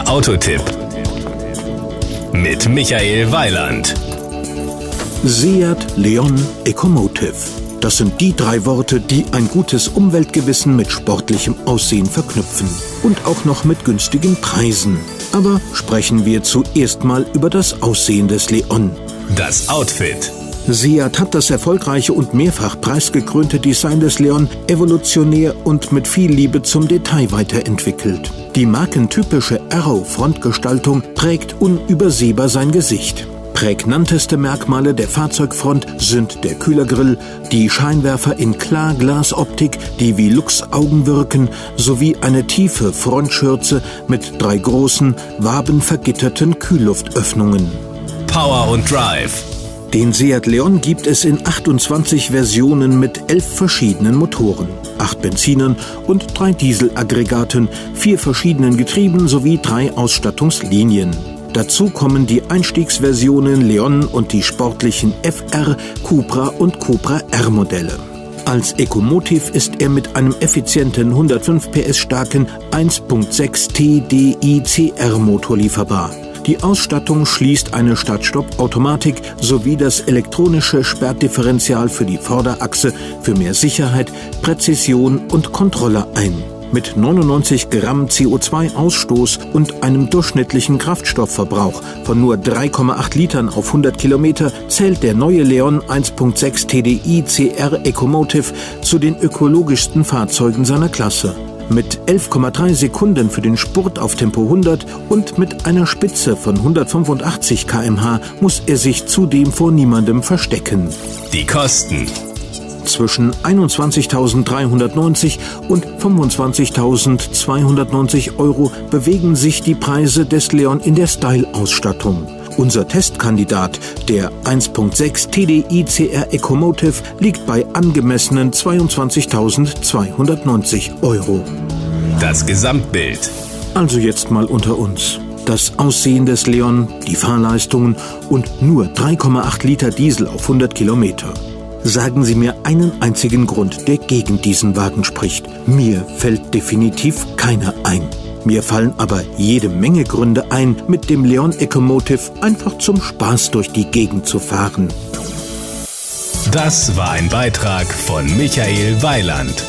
Der Autotipp mit Michael Weiland. Seat Leon Ecomotive. Das sind die drei Worte, die ein gutes Umweltgewissen mit sportlichem Aussehen verknüpfen. Und auch noch mit günstigen Preisen. Aber sprechen wir zuerst mal über das Aussehen des Leon. Das Outfit. Seat hat das erfolgreiche und mehrfach preisgekrönte Design des Leon evolutionär und mit viel Liebe zum Detail weiterentwickelt. Die markentypische Arrow-Frontgestaltung prägt unübersehbar sein Gesicht. Prägnanteste Merkmale der Fahrzeugfront sind der Kühlergrill, die Scheinwerfer in Klarglasoptik, die wie Luchsaugen wirken, sowie eine tiefe Frontschürze mit drei großen, wabenvergitterten Kühlluftöffnungen. Power und Drive. Den Seat Leon gibt es in 28 Versionen mit elf verschiedenen Motoren, acht Benzinern und drei Dieselaggregaten, vier verschiedenen Getrieben sowie drei Ausstattungslinien. Dazu kommen die Einstiegsversionen Leon und die sportlichen FR, Cupra und Cupra R Modelle. Als Ecomotiv ist er mit einem effizienten 105 PS starken 1.6 TDI CR Motor lieferbar. Die Ausstattung schließt eine Start-Stopp-Automatik sowie das elektronische Sperrdifferential für die Vorderachse für mehr Sicherheit, Präzision und Kontrolle ein. Mit 99 Gramm CO2-Ausstoß und einem durchschnittlichen Kraftstoffverbrauch von nur 3,8 Litern auf 100 Kilometer zählt der neue Leon 1.6 TDI CR Ecomotive zu den ökologischsten Fahrzeugen seiner Klasse mit 11,3 Sekunden für den Spurt auf Tempo 100 und mit einer Spitze von 185 km/h muss er sich zudem vor niemandem verstecken. Die Kosten. Zwischen 21.390 und 25.290 Euro bewegen sich die Preise des Leon in der Style-Ausstattung. Unser Testkandidat, der 1.6 TDI CR Ecomotive, liegt bei angemessenen 22.290 Euro. Das Gesamtbild. Also jetzt mal unter uns. Das Aussehen des Leon, die Fahrleistungen und nur 3,8 Liter Diesel auf 100 Kilometer. Sagen Sie mir einen einzigen Grund, der gegen diesen Wagen spricht. Mir fällt definitiv keiner ein. Mir fallen aber jede Menge Gründe ein, mit dem Leon Ecomotive einfach zum Spaß durch die Gegend zu fahren. Das war ein Beitrag von Michael Weiland.